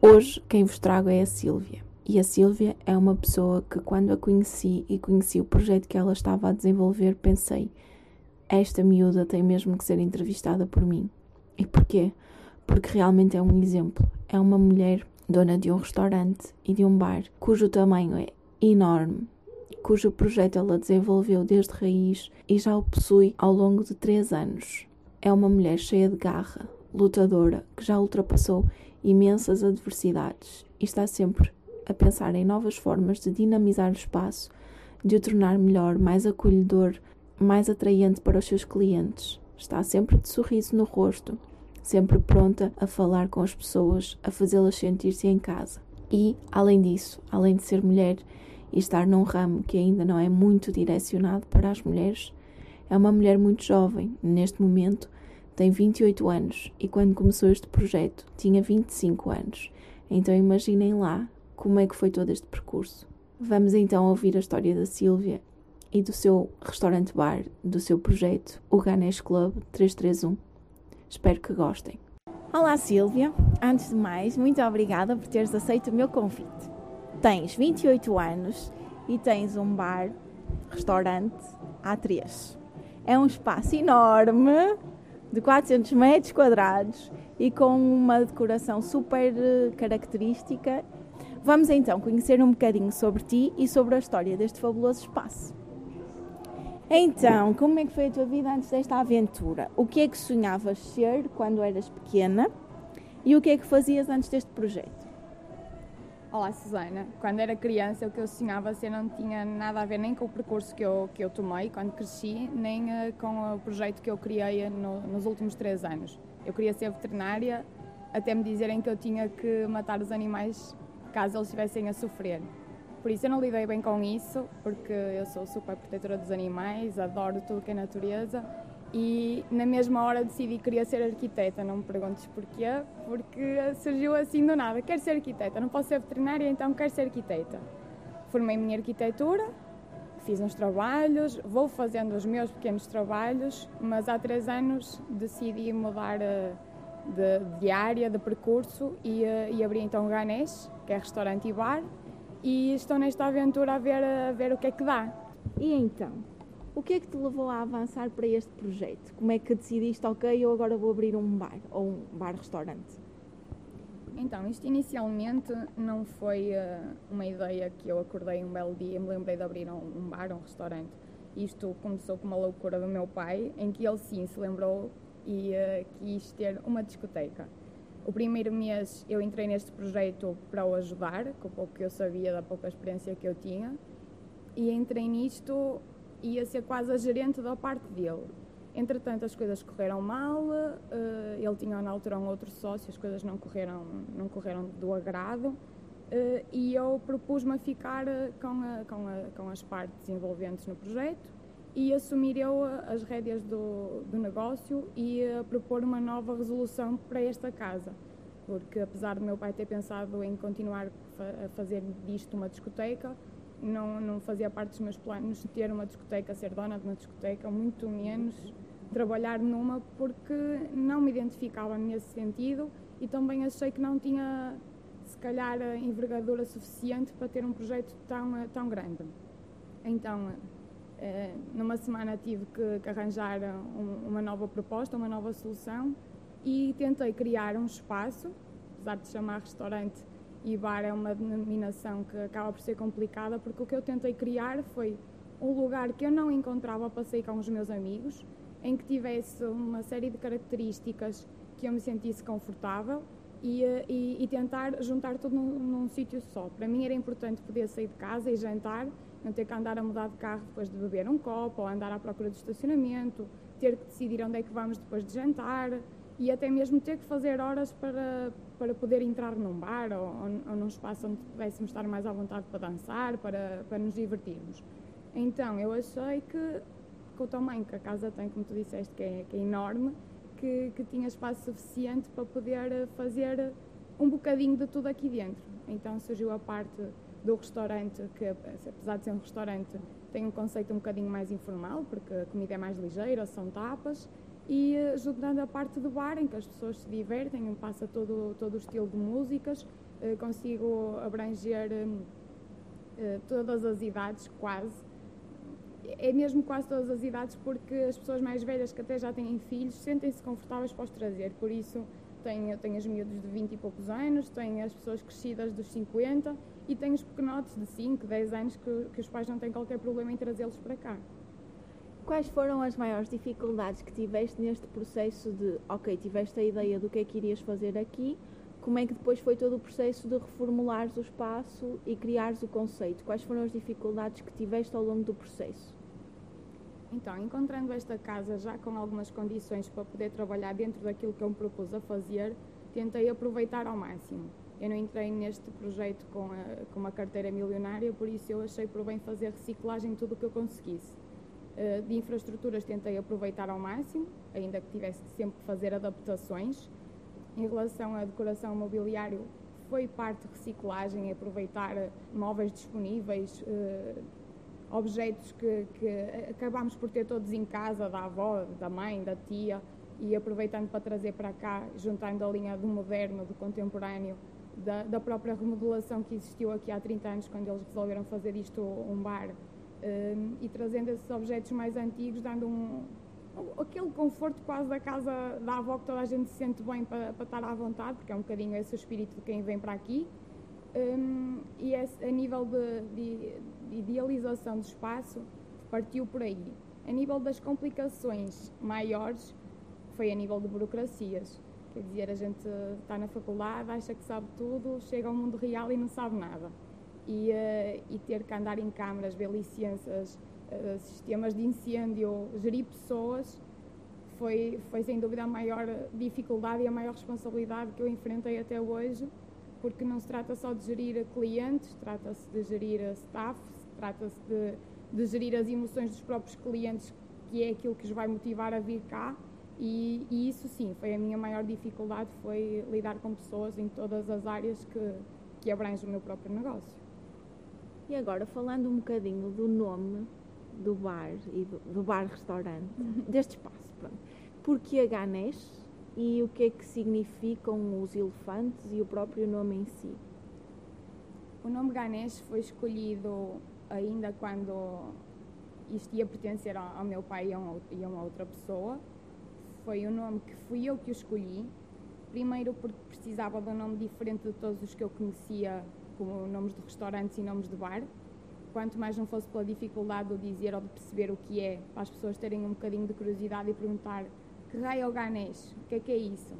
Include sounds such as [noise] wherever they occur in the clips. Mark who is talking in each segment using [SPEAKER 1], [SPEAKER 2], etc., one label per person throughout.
[SPEAKER 1] Hoje quem vos trago é a Sílvia. E a Sílvia é uma pessoa que, quando a conheci e conheci o projeto que ela estava a desenvolver, pensei: esta miúda tem mesmo que ser entrevistada por mim. E porquê? Porque realmente é um exemplo. É uma mulher dona de um restaurante e de um bar cujo tamanho é enorme, cujo projeto ela desenvolveu desde raiz e já o possui ao longo de três anos. É uma mulher cheia de garra, lutadora, que já ultrapassou imensas adversidades e está sempre a pensar em novas formas de dinamizar o espaço, de o tornar melhor, mais acolhedor, mais atraente para os seus clientes. Está sempre de sorriso no rosto, sempre pronta a falar com as pessoas, a fazê-las sentir-se em casa. E, além disso, além de ser mulher e estar num ramo que ainda não é muito direcionado para as mulheres, é uma mulher muito jovem, neste momento tem 28 anos e quando começou este projeto tinha 25 anos. Então imaginem lá como é que foi todo este percurso. Vamos então ouvir a história da Sílvia e do seu restaurante bar, do seu projeto, o Ganesh Club 331. Espero que gostem. Olá Sílvia, antes de mais, muito obrigada por teres aceito o meu convite. Tens 28 anos e tens um bar, restaurante A3. É um espaço enorme, de 400 metros quadrados e com uma decoração super eh, característica. Vamos então conhecer um bocadinho sobre ti e sobre a história deste fabuloso espaço. Então, como é que foi a tua vida antes desta aventura? O que é que sonhavas ser quando eras pequena? E o que é que fazias antes deste projeto?
[SPEAKER 2] Olá, Susana. Quando era criança, o que eu sonhava ser não tinha nada a ver nem com o percurso que eu, que eu tomei quando cresci, nem uh, com o projeto que eu criei no, nos últimos três anos. Eu queria ser veterinária, até me dizerem que eu tinha que matar os animais caso eles estivessem a sofrer. Por isso eu não lidei bem com isso, porque eu sou super protetora dos animais, adoro tudo que é natureza e na mesma hora decidi que queria ser arquiteta. Não me perguntes porquê, porque surgiu assim do nada. Quero ser arquiteta, não posso ser veterinária, então quero ser arquiteta. Formei-me em arquitetura, fiz uns trabalhos, vou fazendo os meus pequenos trabalhos, mas há três anos decidi mudar eh, de, de área, de percurso e, eh, e abri então o Ganesh, que é restaurante e bar, e estou nesta aventura a ver, a ver o que é que dá.
[SPEAKER 1] E então? O que é que te levou a avançar para este projeto? Como é que decidiste, ok, eu agora vou abrir um bar ou um bar-restaurante?
[SPEAKER 2] Então, isto inicialmente não foi uh, uma ideia que eu acordei um belo dia e me lembrei de abrir um, um bar, um restaurante. Isto começou com uma loucura do meu pai, em que ele sim se lembrou e uh, quis ter uma discoteca. O primeiro mês eu entrei neste projeto para o ajudar, com o pouco que eu sabia, da pouca experiência que eu tinha, e entrei nisto ia ser quase a gerente da parte dele. Entretanto, as coisas correram mal, uh, ele tinha na altura um outro sócio, as coisas não correram, não correram do agrado, uh, e eu propus-me a ficar eh, com, a, com, a, com as partes envolventes no projeto e assumir eu as rédeas do, do negócio e propor uma nova resolução para esta casa. Porque apesar do meu pai ter pensado em continuar a fazer disto uma discoteca, não, não fazia parte dos meus planos ter uma discoteca, ser dona de uma discoteca, muito menos trabalhar numa, porque não me identificava nesse sentido e também achei que não tinha, se calhar, a envergadura suficiente para ter um projeto tão, tão grande. Então, eh, numa semana tive que, arranjar um, uma nova proposta, uma nova solução e tentei criar um espaço, apesar de chamar restaurante e bar é uma denominação que acaba por ser complicada, porque o que eu tentei criar foi um lugar que eu não encontrava para sair com os meus amigos, em que tivesse uma série de características que eu me sentisse confortável e, eh, e, e tentar juntar tudo num, num sítio só. Para mim era importante poder sair de casa e jantar, não ter que andar a mudar de carro depois de beber um copo, ou andar à procura de estacionamento, ter que decidir onde é que vamos depois de jantar. E até mesmo ter que fazer horas para, para poder entrar num bar ou, ou, num espaço onde pudéssemos estar mais à vontade para dançar, para, para nos divertirmos. Então eu achei que, com o tamanho que a casa tem, como tu disseste, que é, que é enorme, que, que tinha espaço suficiente para poder fazer um bocadinho de tudo aqui dentro. Então surgiu a parte do restaurante, que apesar de ser um restaurante, tem um conceito um bocadinho mais informal, porque a comida é mais ligeira, são tapas, e eh, juntando a parte do bar, em que as pessoas se divertem, passa todo, todo o estilo de músicas, eh, consigo abranger eh, todas as idades, quase. É mesmo quase todas as idades, porque as pessoas mais velhas que até já têm filhos sentem-se confortáveis para os trazer, por isso tenho, tenho os miúdos de 20 e poucos anos, tenho as pessoas crescidas dos 50 e tenho os pequenotes de 5, 10 anos que, que os pais não têm qualquer problema em trazê-los para cá.
[SPEAKER 1] Quais foram as maiores dificuldades que tiveste neste processo de, ok, tiveste a ideia do que é que irias fazer aqui, como é que depois foi todo o processo de reformulares o espaço e criares o conceito? Quais foram as dificuldades que tiveste ao longo do processo?
[SPEAKER 2] Então, encontrando esta casa já com algumas condições para poder trabalhar dentro daquilo que eu me propus a fazer, tentei aproveitar ao máximo. Eu não entrei neste projeto com, a, com uma carteira milionária, por isso eu achei por bem fazer reciclagem tudo o que eu conseguisse. Eh, de infraestruturas tentei aproveitar ao máximo, ainda que tivesse sempre fazer adaptações. Em relação à decoração mobiliário, foi parte reciclagem, aproveitar móveis disponíveis, eh, objetos que, que acabámos por ter todos em casa, da avó, da mãe, da tia, e aproveitando para trazer para cá, juntando a linha do moderno, do contemporâneo, da, da própria remodelação que existiu aqui há 30 anos, quando eles resolveram fazer isto um bar um, e trazendo esses objetos mais antigos, dando um, aquele conforto quase da casa da avó que toda a gente se sente bem para, para estar à vontade, porque é um bocadinho esse o espírito de quem vem para aqui. Um, e esse, a nível de, de, de idealização do espaço, partiu por aí. A nível das complicações maiores, foi a nível de burocracias. Quer dizer, a gente está na faculdade, acha que sabe tudo, chega ao mundo real e não sabe nada e, uh, e ter que andar em câmaras, ver licenças, uh, sistemas de incêndio, gerir pessoas, foi, foi sem dúvida a maior dificuldade e a maior responsabilidade que eu enfrentei até hoje, porque não se trata só de gerir clientes, trata-se de gerir staff, trata-se de, de gerir as emoções dos próprios clientes, que é aquilo que os vai motivar a vir cá. E, e, isso sim, foi a minha maior dificuldade, foi lidar com pessoas em todas as áreas que, que abrangem o meu próprio negócio.
[SPEAKER 1] E agora, falando um bocadinho do nome do bar e do, do bar-restaurante, uhum. deste espaço, pronto. Porque a Ganesh e o que é que significam os elefantes e o próprio nome em si?
[SPEAKER 2] O nome Ganesh foi escolhido ainda quando isto ia pertencer ao, meu pai a, e a uma outra pessoa. Foi o nome que fui eu que o escolhi. Primeiro porque precisava de um nome diferente de todos os que eu conhecia como nomes de restaurantes e nomes de bar, quanto mais não fosse pela dificuldade de dizer ou de perceber o que é, para as pessoas terem um bocadinho de curiosidade e perguntar que raio é o Ganesh, o que é que é isso?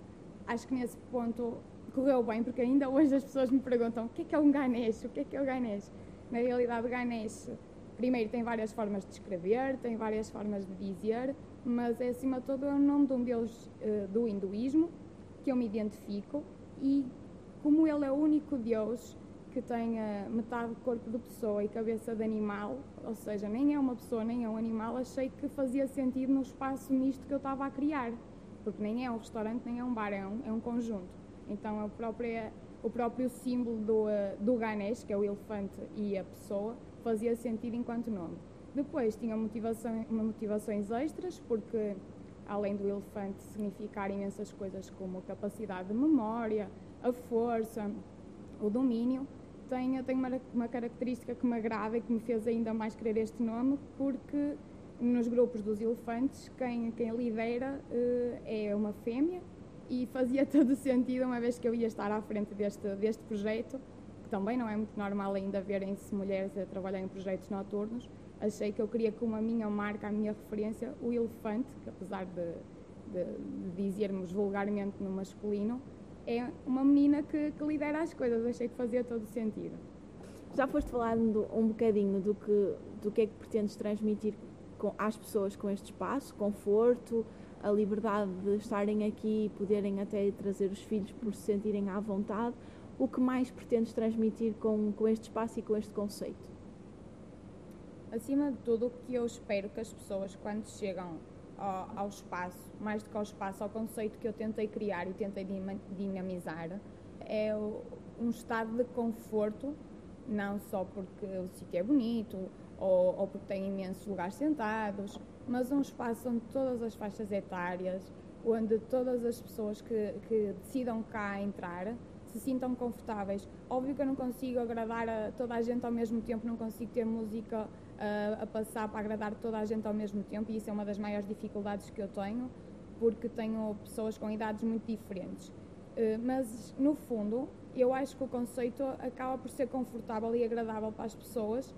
[SPEAKER 2] Acho que nesse ponto correu bem, porque ainda hoje as pessoas me perguntam o que é que é um Ganesh, o que é que é o Ganesh? Na realidade o Ganesh, primeiro tem várias formas de escrever, tem várias formas de dizer, mas é acima de tudo é o nome de um deus uh, do hinduísmo, que eu me identifico, e como ele é o único deus, que tenha metade corpo de pessoa e cabeça de animal, ou seja, nem é uma pessoa nem é um animal, achei que fazia sentido no espaço misto que eu estava a criar, porque nem é um restaurante nem é um bar, é um, é um conjunto. Então a própria, o próprio símbolo do, eh, do Ganesh, que é o elefante e a pessoa, fazia sentido enquanto nome. Depois tinha motivação, motivações extras, porque além do elefante significar imensas coisas como capacidade de memória, a força, o domínio, tem, tem uma, uma característica que me agrada e que me fez ainda mais querer este nome, porque nos grupos dos elefantes, quem, quem lidera uh, é uma fêmea e fazia [laughs] todo sentido, uma vez que eu ia estar à frente deste, deste projeto, que também não é muito normal ainda verem-se mulheres a trabalhar em projetos noturnos, achei que eu queria como a minha marca, a minha referência, o elefante, que apesar de, de, de dizermos vulgarmente no masculino, é uma menina que, que lidera as coisas. Achei que fazia todo sentido.
[SPEAKER 1] Já foste falando um bocadinho do que, do que é que pretendes transmitir com, às pessoas com este espaço, conforto, a liberdade de estarem aqui e poderem até trazer os filhos por se sentirem à vontade. O que mais pretendes transmitir com, com este espaço e com este conceito?
[SPEAKER 2] Acima de tudo, o que eu espero que as pessoas, quando chegam ao, ao, espaço, mais do que ao espaço, ao conceito que eu tentei criar e tentei dinamizar, é um estado de conforto, não só porque o sítio é bonito ou, ou porque tem imensos lugares sentados, mas um espaço onde todas as faixas etárias, onde todas as pessoas que, que decidam cá entrar se sintam confortáveis. Óbvio que eu não consigo agradar a toda a gente ao mesmo tempo, não consigo ter música a passar para agradar toda a gente ao mesmo tempo, e isso é uma das maiores dificuldades que eu tenho, porque tenho pessoas com idades muito diferentes. Uh, mas, no fundo, eu acho que o conceito acaba por ser confortável e agradável para as pessoas,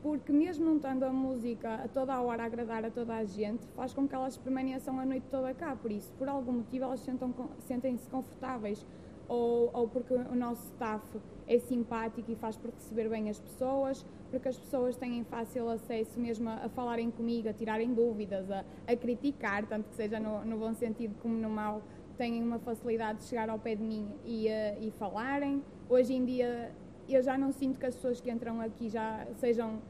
[SPEAKER 2] porque mesmo não estando a música a toda a hora a agradar a toda a gente, faz com que elas permaneçam a noite toda cá. Por isso, por algum motivo, elas sentem-se confortáveis ou, ou porque o nosso staff é simpático e faz por receber bem as pessoas, porque as pessoas têm fácil acesso mesmo a, a falarem comigo, a tirarem dúvidas, a, a criticar, tanto que seja no, no, bom sentido como no mau, têm uma facilidade de chegar ao pé de mim e, uh, e falarem. Hoje em dia eu já não sinto que as pessoas que entram aqui já sejam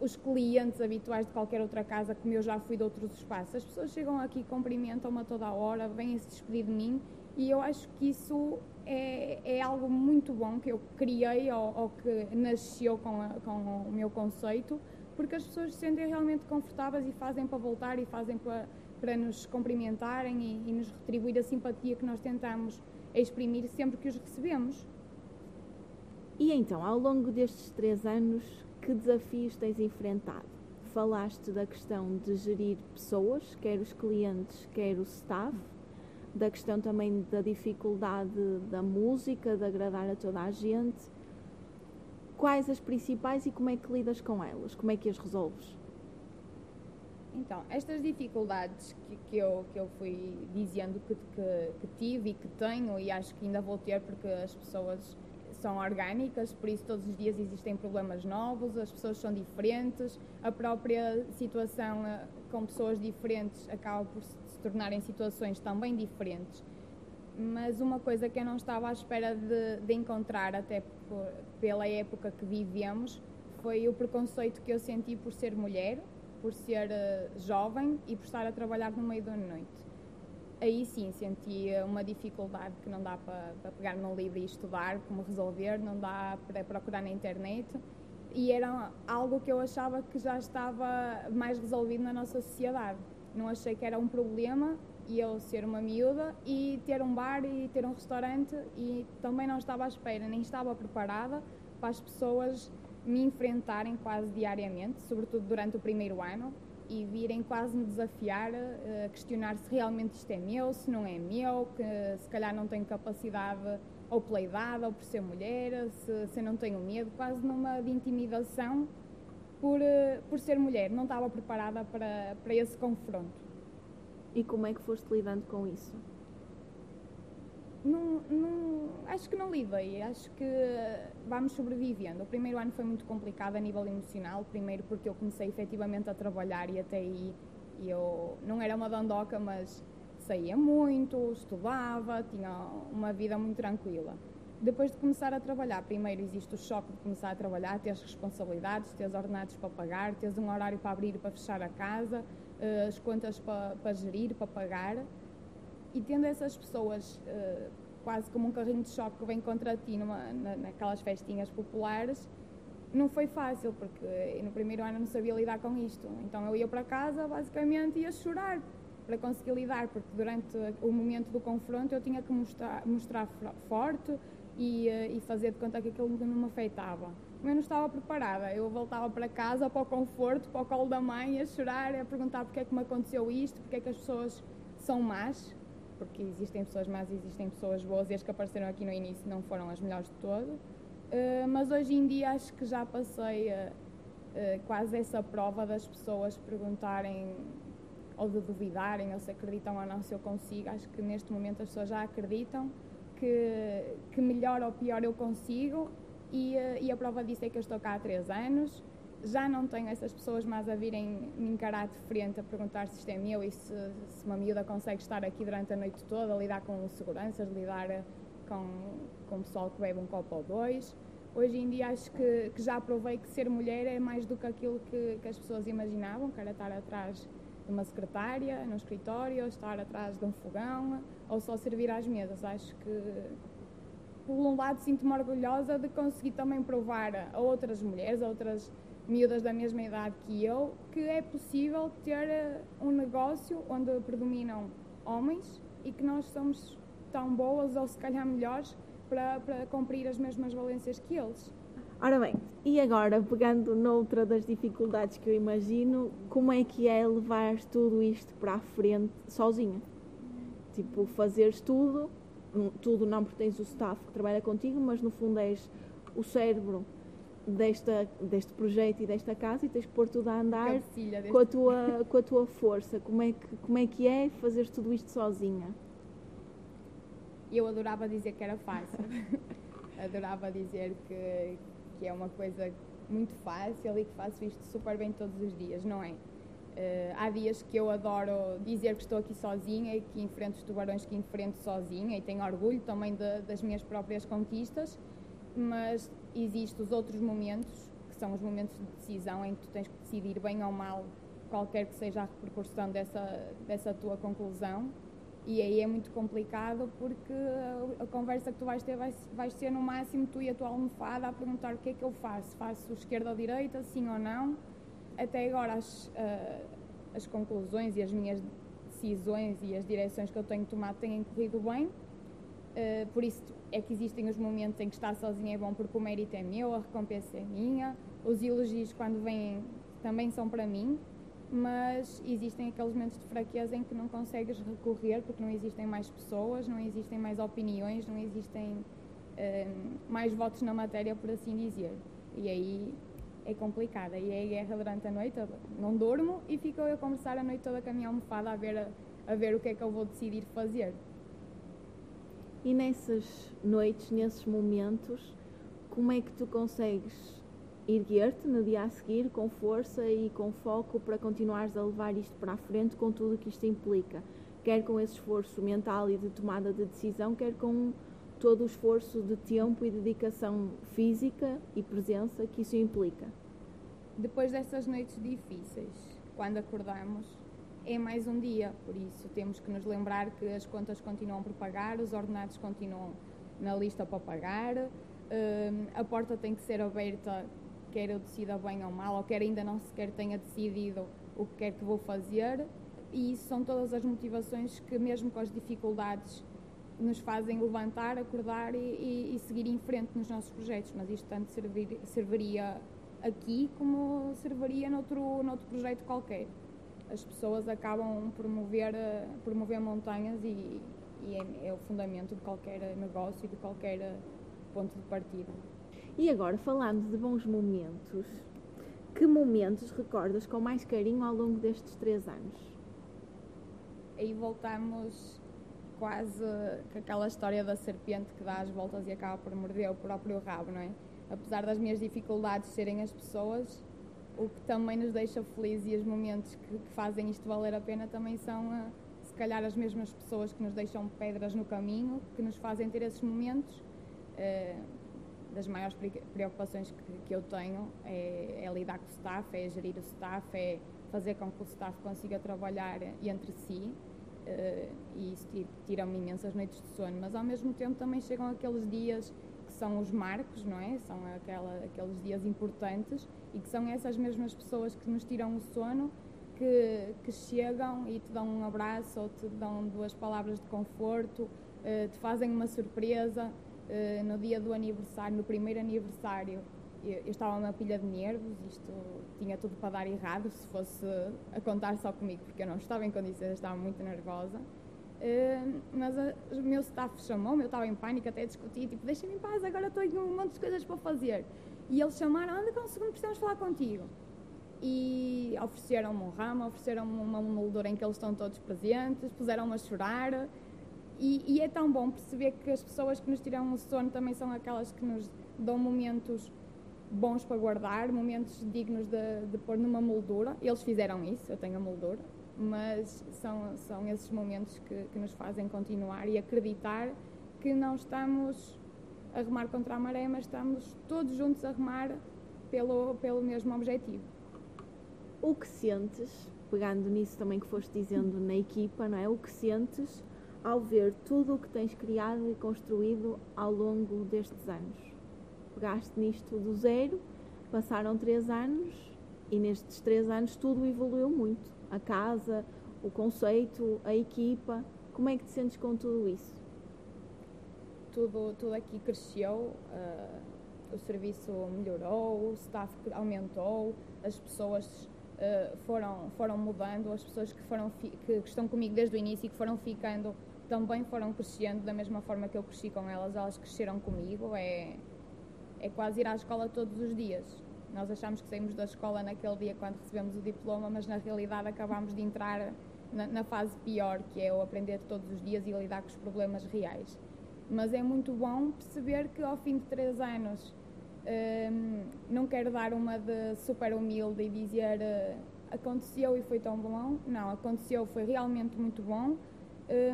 [SPEAKER 2] os clientes habituais de qualquer outra casa, como eu já fui de outros espaços. As pessoas chegam aqui, cumprimentam-me toda a hora, vêm se despedir de mim e eu acho que isso é, é algo muito bom que eu criei ou, ou que nasceu com, a, com o meu conceito, porque as pessoas se sentem realmente confortáveis e fazem para voltar e fazem para, para nos cumprimentarem e, e nos retribuir a simpatia que nós tentamos exprimir sempre que os recebemos.
[SPEAKER 1] E então, ao longo destes três anos, que desafios tens enfrentado? Falaste da questão de gerir pessoas, quer os clientes, quer o staff da questão também da dificuldade da música, de agradar a toda a gente. Quais as principais e como é que lidas com elas? Como é que as resolves?
[SPEAKER 2] Então, estas dificuldades que, que, eu, que eu fui dizendo que, que, que tive e que tenho, e acho que ainda vou ter porque as pessoas são orgânicas, por isso todos os dias existem problemas novos, as pessoas são diferentes, a própria situação eh, com pessoas diferentes acaba por se tornarem situações também diferentes. Mas uma coisa que eu não estava à espera de, de encontrar, até por, pela época que vivemos, foi o preconceito que eu senti por ser mulher, por ser uh, jovem e por estar a trabalhar no meio da noite. Aí sim senti uma dificuldade que não dá para, para pegar no livro e estudar como resolver, não dá para procurar na internet e era algo que eu achava que já estava mais resolvido na nossa sociedade. Não achei que era um problema e eu ser uma miúda e ter um bar e ter um restaurante e também não estava à espera, nem estava preparada para as pessoas me enfrentarem quase diariamente, sobretudo durante o primeiro ano, e virem quase me desafiar, a eh, questionar se realmente isto é meu, se não é meu, que se calhar não tenho capacidade ou pela idade ou por ser mulher, se, se não tenho medo, quase numa de intimidação por, eh, por ser mulher, não estava preparada para, para esse confronto.
[SPEAKER 1] E como é que foste lidando com isso?
[SPEAKER 2] Não, não, acho que não lidei, acho que vamos sobrevivendo. O primeiro ano foi muito complicado a nível emocional, primeiro porque eu comecei efetivamente a trabalhar e até aí eu não era uma dandoca, mas saía muito, estudava, tinha uma vida muito tranquila. Depois de começar a trabalhar, primeiro existe o choque de começar a trabalhar, ter as responsabilidades, ter os ordenados para pagar, ter um horário para abrir e para fechar a casa, eh, as contas para, para gerir, para pagar. E tendo essas pessoas eh, quase como um carrinho de choque que vem contra ti numa, na, naquelas festinhas populares, não foi fácil, porque no primeiro ano não sabia lidar com isto. Então eu ia para casa, basicamente, ia chorar para conseguir lidar, porque durante o momento do confronto eu tinha que mostrar, mostrar forte, e, e fazer de conta que aquilo não me afetava. Eu não estava preparada, eu voltava para casa, para o conforto, para o colo da mãe, a chorar, a perguntar porque é que me aconteceu isto, porque é que as pessoas são más, porque existem pessoas más e existem pessoas boas, e as que apareceram aqui no início não foram as melhores de todo. Uh, mas hoje em dia acho que já passei uh, uh, quase essa prova das pessoas perguntarem ou de duvidarem ou se acreditam ou não se eu consigo. Acho que neste momento as pessoas já acreditam que, que melhor ou pior eu consigo e, eh, e, a prova disso é que eu estou cá há três anos já não tenho essas pessoas mais a virem me encarar de frente a perguntar se isto é meu e se, se uma miúda consegue estar aqui durante a noite toda, lidar com seguranças, lidar com, com o pessoal que bebe um copo ou dois. Hoje em dia acho que, que já provei que ser mulher é mais do que aquilo que, que as pessoas imaginavam, que era estar atrás uma secretária, no escritório, estar atrás de um fogão ou só servir às mesas. Acho que, por um lado, sinto-me orgulhosa de conseguir também provar a outras mulheres, a outras miúdas da mesma idade que eu, que é possível ter eh, um negócio onde predominam homens e que nós somos tão boas ou se calhar melhores para, para cumprir as mesmas valências que eles.
[SPEAKER 1] Ora bem, e agora, pegando noutra das dificuldades que eu imagino, como é que é levar tudo isto para a frente sozinha? Tipo, fazeres tudo, tudo não pertence ao staff que trabalha contigo, mas no fundo és o cérebro desta, deste projeto e desta casa e tens que pôr tudo a andar com a, tua, com a tua força. Como é, que, como é que é fazer tudo isto sozinha?
[SPEAKER 2] Eu adorava dizer que era fácil. [laughs] adorava dizer que, que é uma coisa muito fácil e que faço isto super bem todos os dias, não é? Uh, há dias que eu adoro dizer que estou aqui sozinha e que enfrento os tubarões que enfrento sozinha e tenho orgulho também de, das minhas próprias conquistas, mas existem os outros momentos, que são os momentos de decisão em que tu tens que decidir bem ou mal qualquer que seja a repercussão dessa, dessa tua conclusão. E aí é muito complicado porque a, conversa que tu vais ter vai, vai ser no máximo tu e a tua almofada a perguntar o que é que eu faço. Faço esquerda ou direita, sim ou não? Até agora as, uh, as conclusões e as minhas decisões e as direções que eu tenho tomado têm corrido bem. Uh, por isso é que existem os momentos em que estar sozinha é bom porque o mérito é meu, a recompensa é minha, os elogios quando vêm também são para mim, mas existem aqueles momentos de fraqueza em que não consegues recorrer porque não existem mais pessoas, não existem mais opiniões, não existem um, mais votos na matéria, por assim dizer. E aí é complicada. E é guerra durante a noite, não durmo e fico eu a conversar a noite toda com a minha almofada a ver, a, a ver o que é que eu vou decidir fazer.
[SPEAKER 1] E nessas noites, nesses momentos, como é que tu consegues erguer-te no dia a seguir com força e com foco para continuares a levar isto para a frente com tudo o que isto implica? Quer com esse esforço mental e de tomada de decisão, quer com todo o esforço de tempo e dedicação física e presença que isso implica.
[SPEAKER 2] Depois dessas noites difíceis, quando acordamos, é mais um dia, por isso temos que nos lembrar que as contas continuam por pagar, os ordenados continuam na lista para pagar, hum, a porta tem que ser aberta, quer eu decida bem ou mal, ou quer ainda não sequer tenha decidido o que quer que vou fazer, e isso são todas as motivações que, mesmo com as dificuldades, nos fazem levantar, acordar e, e, e seguir em frente nos nossos projetos. Mas isto tanto servir, serviria aqui como serviria noutro, noutro projeto qualquer as pessoas acabam por mover, por mover montanhas e, e é, é, o fundamento de qualquer negócio e de qualquer ponto de partida.
[SPEAKER 1] E agora, falando de bons momentos, que momentos recordas com mais carinho ao longo destes três anos?
[SPEAKER 2] Aí voltamos quase com aquela história da serpente que dá as voltas e acaba por morder o próprio rabo, não é? Apesar das minhas dificuldades serem as pessoas, o que também nos deixa felizes e os momentos que, fazem isto valer a pena também são, uh, se calhar, as mesmas pessoas que nos deixam pedras no caminho, que nos fazem ter esses momentos. Uh, das maiores preocupações que, que eu tenho é, é, lidar com o staff, é gerir o staff, é fazer com que o staff consiga trabalhar entre si. Uh, e isso tira-me imensas noites de sono, mas ao mesmo tempo também chegam aqueles dias são os marcos, não é? São aquela, aqueles dias importantes e que são essas mesmas pessoas que nos tiram o sono que, que chegam e te dão um abraço ou te dão duas palavras de conforto, uh, te fazem uma surpresa. Uh, no dia do aniversário, no primeiro aniversário, eu, estava uma pilha de nervos, isto tinha tudo para dar errado se fosse a contar só comigo, porque eu não estava em condições, estava muito nervosa. Uh, mas o meu staff chamou-me, eu estava em pânico, até discuti, tipo, deixa-me em paz, agora com um monte de coisas para fazer. E eles chamaram, anda com um segundo, precisamos falar contigo. E ofereceram-me um ramo, ofereceram-me uma moldura em que eles estão todos presentes, puseram-me a chorar. E, e, é tão bom perceber que as pessoas que nos tiram o sono também são aquelas que nos dão momentos bons para guardar, momentos dignos de, de pôr numa moldura. Eles fizeram isso, eu tenho a moldura, mas são, são esses momentos que, que nos fazem continuar e acreditar que não estamos a remar contra a maré, mas estamos todos juntos a remar pelo, pelo mesmo objetivo.
[SPEAKER 1] O que sentes, pegando nisso também que foste dizendo na equipa, não é? O que sentes ao ver tudo o que tens criado e construído ao longo destes anos? Pegaste nisto do zero, passaram três anos e nestes três anos tudo evoluiu muito. A casa, o conceito, a equipa. Como é que te sentes com tudo isso?
[SPEAKER 2] Tudo, tudo aqui cresceu, uh, o serviço melhorou, o staff aumentou, as pessoas uh, foram, foram mudando, as pessoas que, foram que estão comigo desde o início e que foram ficando também foram crescendo da mesma forma que eu cresci com elas, elas cresceram comigo. É, é quase ir à escola todos os dias. Nós achamos que saímos da escola naquele dia quando recebemos o diploma, mas na realidade acabamos de entrar na, na fase pior, que é o aprender todos os dias e lidar com os problemas reais. Mas é muito bom perceber que ao fim de três anos hum, não quero dar uma de super humilde e dizer uh, aconteceu e foi tão bom. Não, aconteceu, foi realmente muito bom,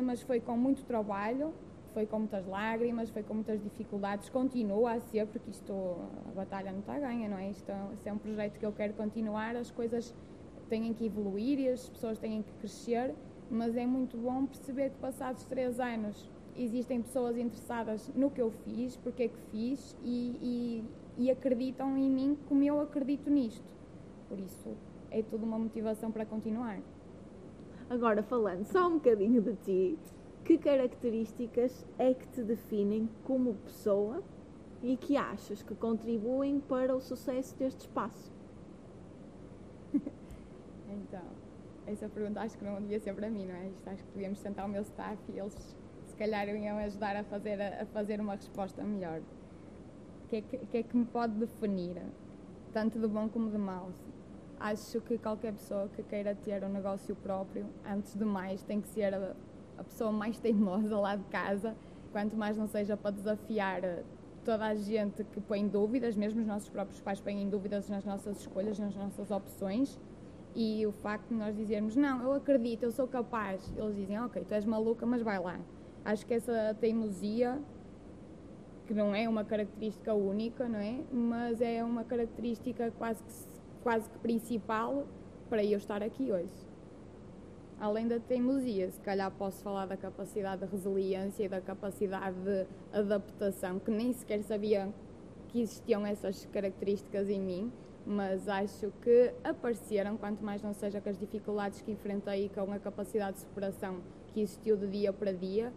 [SPEAKER 2] mas foi com muito trabalho, foi com muitas lágrimas, foi com muitas dificuldades, continua a ser, porque isto, a batalha não está ganha, não é? Isto, isto é um projeto que eu quero continuar, as coisas têm que evoluir e as pessoas têm que crescer, mas é muito bom perceber que passados três anos existem pessoas interessadas no que eu fiz, porque é que fiz e, e, e acreditam em mim como eu acredito nisto. Por isso, é tudo uma motivação para continuar.
[SPEAKER 1] Agora, falando só um bocadinho de ti, que características é que te definem como pessoa e que achas que contribuem para o sucesso deste espaço? [laughs]
[SPEAKER 2] então, essa pergunta acho que não devia ser para mim, não é? Isto acho que devíamos sentar o meu staff e eles se calhar iam ajudar a fazer, a fazer uma resposta melhor. O que, é que, que é que me pode definir, tanto de bom como de mau? Acho que qualquer pessoa que queira ter um negócio próprio, antes de mais, tem que ser a, a pessoa mais teimosa lá de casa, quanto mais não seja para desafiar toda a gente que põe dúvidas, mesmo os nossos próprios pais põem dúvidas nas nossas escolhas, nas nossas opções. E o facto de nós dizermos, não, eu acredito, eu sou capaz, eles dizem, ok, tu és maluca, mas vai lá. Acho que essa teimosia, que não é uma característica única, não é? Mas é uma característica quase que, quase que principal para eu estar aqui hoje. Além da teimosia, se calhar posso falar da capacidade de resiliência e da capacidade de adaptação, que nem sequer sabia que existiam essas características em mim, mas acho que apareceram, quanto mais não seja com as dificuldades que enfrentei e com a capacidade de superação que existiu de dia para dia,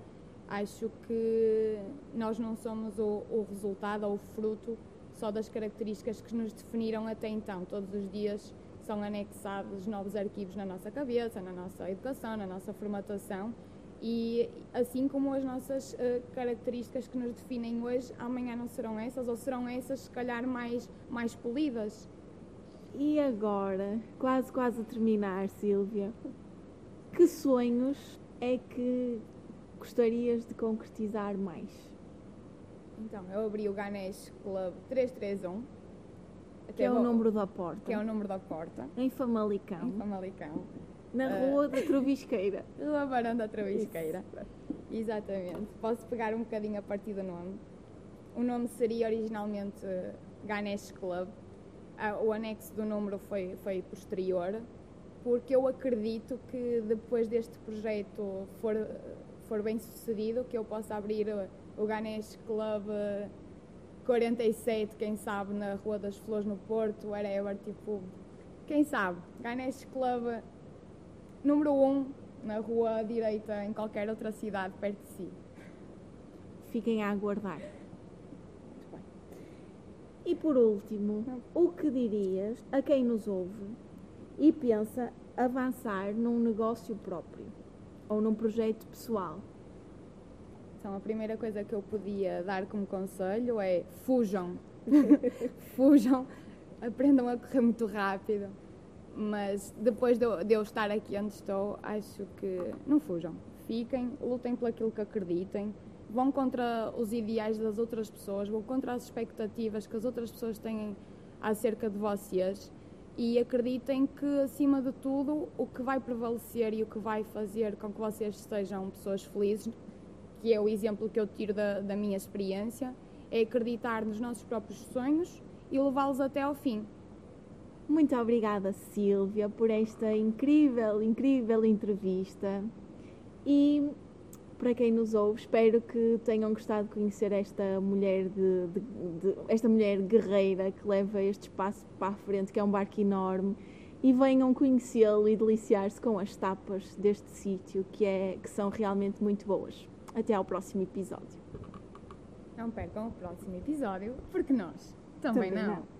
[SPEAKER 2] acho que nós não somos o, o resultado ou o fruto só das características que nos definiram até então. Todos os dias são anexados novos arquivos na nossa cabeça, na nossa educação, na nossa formatação e assim como as nossas uh, características que nos definem hoje, amanhã não serão essas ou serão essas se calhar mais, mais polidas.
[SPEAKER 1] E agora, quase quase a terminar, Silvia, que sonhos é que gostarias de concretizar mais?
[SPEAKER 2] Então, eu abri o Ganesh Club 331
[SPEAKER 1] que é o número da porta.
[SPEAKER 2] Que é o número da porta.
[SPEAKER 1] Em Famalicão.
[SPEAKER 2] Em Famalicão.
[SPEAKER 1] Na uh, Rua da Trovisqueira. [laughs]
[SPEAKER 2] Rua Barão da Trovisqueira. Exatamente. Posso pegar um bocadinho a partir do nome. O nome seria originalmente Ganesh Club. Uh, o anexo do número foi, foi posterior, porque eu acredito que depois deste projeto for, for bem sucedido, que eu possa abrir o Ganesh Club 47, quem sabe, na Rua das Flores no Porto, whatever, tipo, quem sabe, Ganesh Club número 1 um, na rua direita em qualquer outra cidade perto de si.
[SPEAKER 1] Fiquem a aguardar. E por último, o que dirias a quem nos ouve e pensa avançar num negócio próprio ou num projeto pessoal?
[SPEAKER 2] Então, a primeira coisa que eu podia dar como conselho é fujam. [laughs] fujam, aprendam a correr muito rápido. Mas depois de eu, de eu, estar aqui onde estou, acho que não fujam. Fiquem, lutem pelo aquilo que acreditem. vão contra os ideais das outras pessoas, vão contra as expectativas que as outras pessoas têm acerca de vocês e acreditem que, acima de tudo, o que vai prevalecer e o que vai fazer com que vocês sejam pessoas felizes, que é o exemplo que eu tiro da, da minha experiência, é acreditar nos nossos próprios sonhos e levá-los até ao fim.
[SPEAKER 1] Muito obrigada, Silvia, por esta incrível, incrível entrevista. E para quem nos ouve, espero que tenham gostado de conhecer esta mulher de, de, de, esta mulher guerreira que leva este espaço para a frente, que é um barco enorme, e venham conhecê-lo e deliciar-se com as tapas deste sítio, que, é, que são realmente muito boas. Até ao próximo episódio.
[SPEAKER 2] Não percam o próximo episódio, porque nós também, também não. não.